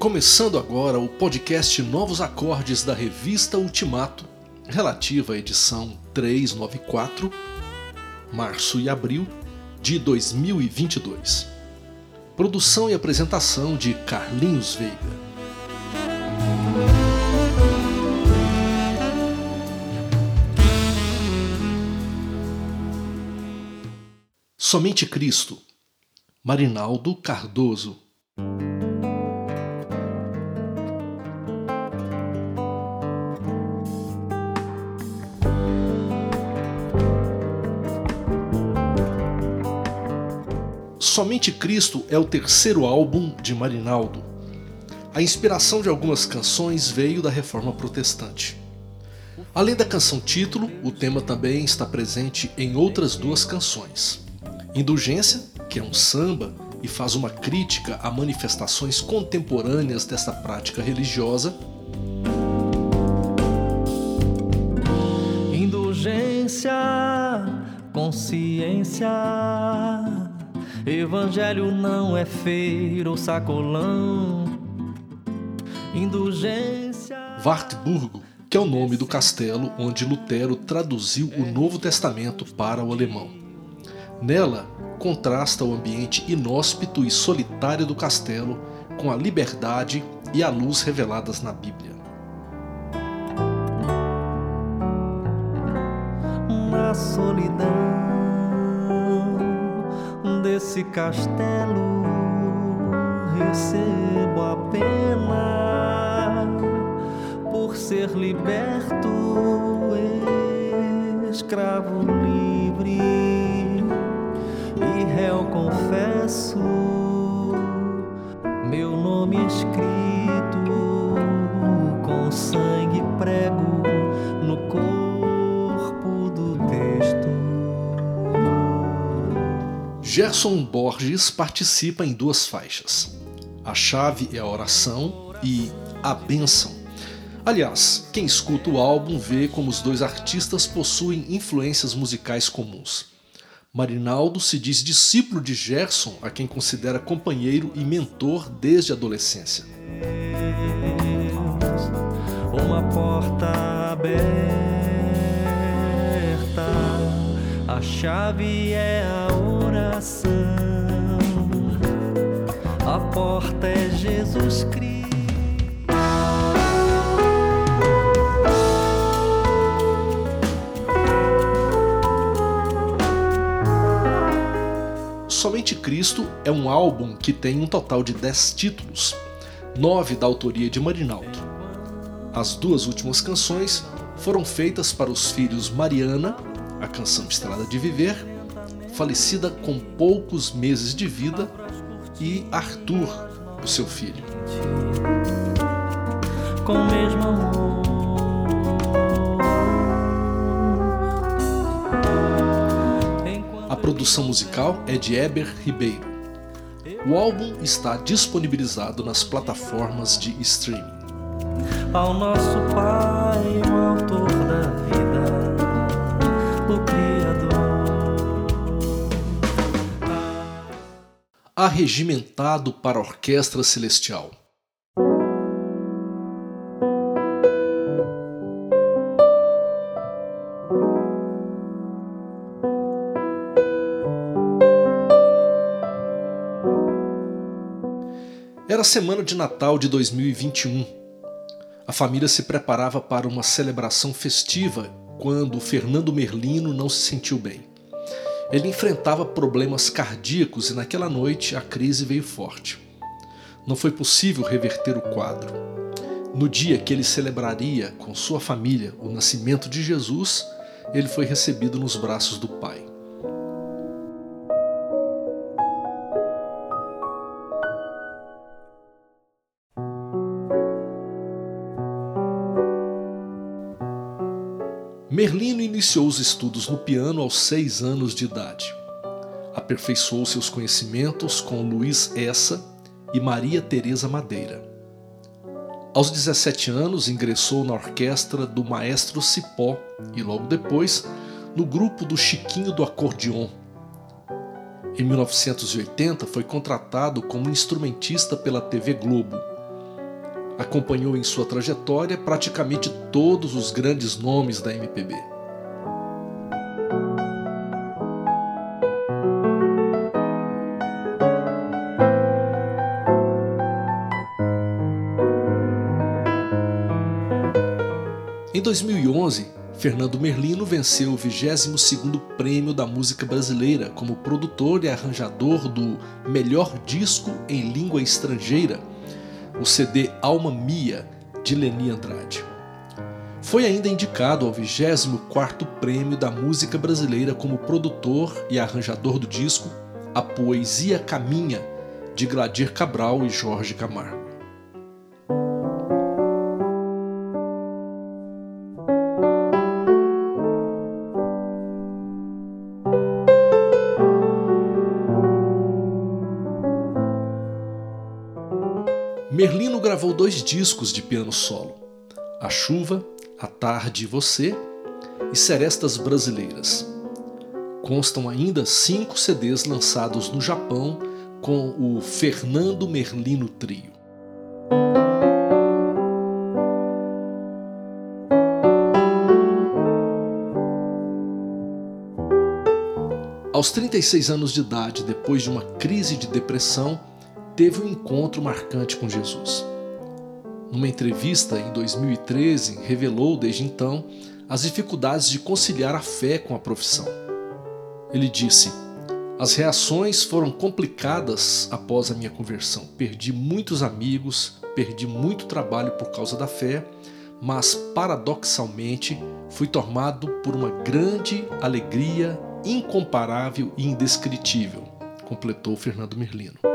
Começando agora o podcast Novos Acordes da revista Ultimato, relativa à edição 394, março e abril de 2022. Produção e apresentação de Carlinhos Veiga. Somente Cristo. Marinaldo Cardoso. Somente Cristo é o terceiro álbum de Marinaldo. A inspiração de algumas canções veio da reforma protestante. Além da canção título, o tema também está presente em outras duas canções. Indulgência, que é um samba e faz uma crítica a manifestações contemporâneas desta prática religiosa. Indulgência, consciência Evangelho não é feiro sacolão. Indulgência. Wartburgo, que é o nome do castelo onde Lutero traduziu o Novo Testamento para o alemão. Nela, contrasta o ambiente inóspito e solitário do castelo com a liberdade e a luz reveladas na Bíblia. Castelo recebo a pena por ser liberto, escravo livre. E réu confesso meu nome escrito com sangue Gerson Borges participa em duas faixas. A chave é a oração e a bênção. Aliás, quem escuta o álbum vê como os dois artistas possuem influências musicais comuns. Marinaldo se diz discípulo de Gerson, a quem considera companheiro e mentor desde a adolescência. Uma porta aberta a chave é a oração. A porta é Jesus Cristo. Somente Cristo é um álbum que tem um total de 10 títulos, nove da autoria de Marinaldo. As duas últimas canções foram feitas para os filhos Mariana a canção Estrada de Viver, falecida com poucos meses de vida, e Arthur, o seu filho. Com o mesmo amor. A produção musical é de Eber Ribeiro. O álbum está disponibilizado nas plataformas de streaming. Ao nosso Pai, o autor da vida arregimentado para a orquestra celestial. Era a semana de Natal de 2021. A família se preparava para uma celebração festiva quando Fernando Merlino não se sentiu bem. Ele enfrentava problemas cardíacos e naquela noite a crise veio forte. Não foi possível reverter o quadro. No dia que ele celebraria com sua família o nascimento de Jesus, ele foi recebido nos braços do Pai. Merlino iniciou os estudos no piano aos seis anos de idade. Aperfeiçoou seus conhecimentos com Luiz Essa e Maria Teresa Madeira. Aos 17 anos ingressou na orquestra do maestro Cipó e logo depois no grupo do Chiquinho do Acordeon. Em 1980 foi contratado como instrumentista pela TV Globo. Acompanhou em sua trajetória praticamente todos os grandes nomes da MPB. Em 2011, Fernando Merlino venceu o 22º Prêmio da Música Brasileira como produtor e arranjador do Melhor Disco em Língua Estrangeira, o CD Alma Mia, de Leni Andrade. Foi ainda indicado ao 24º Prêmio da Música Brasileira como produtor e arranjador do disco A Poesia Caminha, de Gladir Cabral e Jorge Camargo. Merlino gravou dois discos de piano solo: A Chuva, A Tarde e Você e Serestas Brasileiras. Constam ainda cinco CDs lançados no Japão com o Fernando Merlino Trio. Aos 36 anos de idade, depois de uma crise de depressão, teve um encontro marcante com Jesus. Numa entrevista em 2013, revelou desde então as dificuldades de conciliar a fé com a profissão. Ele disse: As reações foram complicadas após a minha conversão. Perdi muitos amigos, perdi muito trabalho por causa da fé, mas paradoxalmente fui tomado por uma grande alegria incomparável e indescritível, completou Fernando Merlino.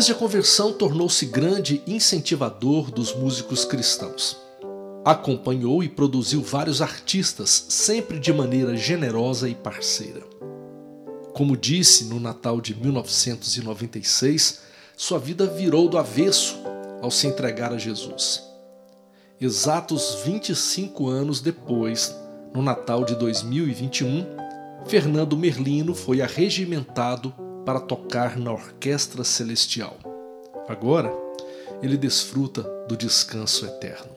Desde a conversão, tornou-se grande incentivador dos músicos cristãos. Acompanhou e produziu vários artistas, sempre de maneira generosa e parceira. Como disse no Natal de 1996, sua vida virou do avesso ao se entregar a Jesus. Exatos 25 anos depois, no Natal de 2021, Fernando Merlino foi arregimentado para tocar na orquestra celestial. Agora, ele desfruta do descanso eterno.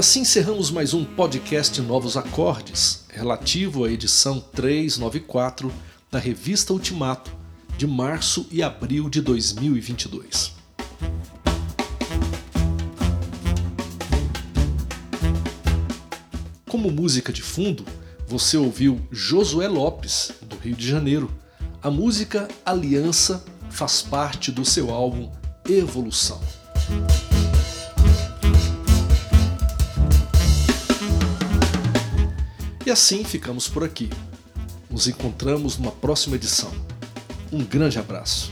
Assim encerramos mais um podcast Novos Acordes, relativo à edição 394 da revista Ultimato, de março e abril de 2022. Como música de fundo, você ouviu Josué Lopes, do Rio de Janeiro. A música Aliança faz parte do seu álbum Evolução. E assim ficamos por aqui. Nos encontramos numa próxima edição. Um grande abraço.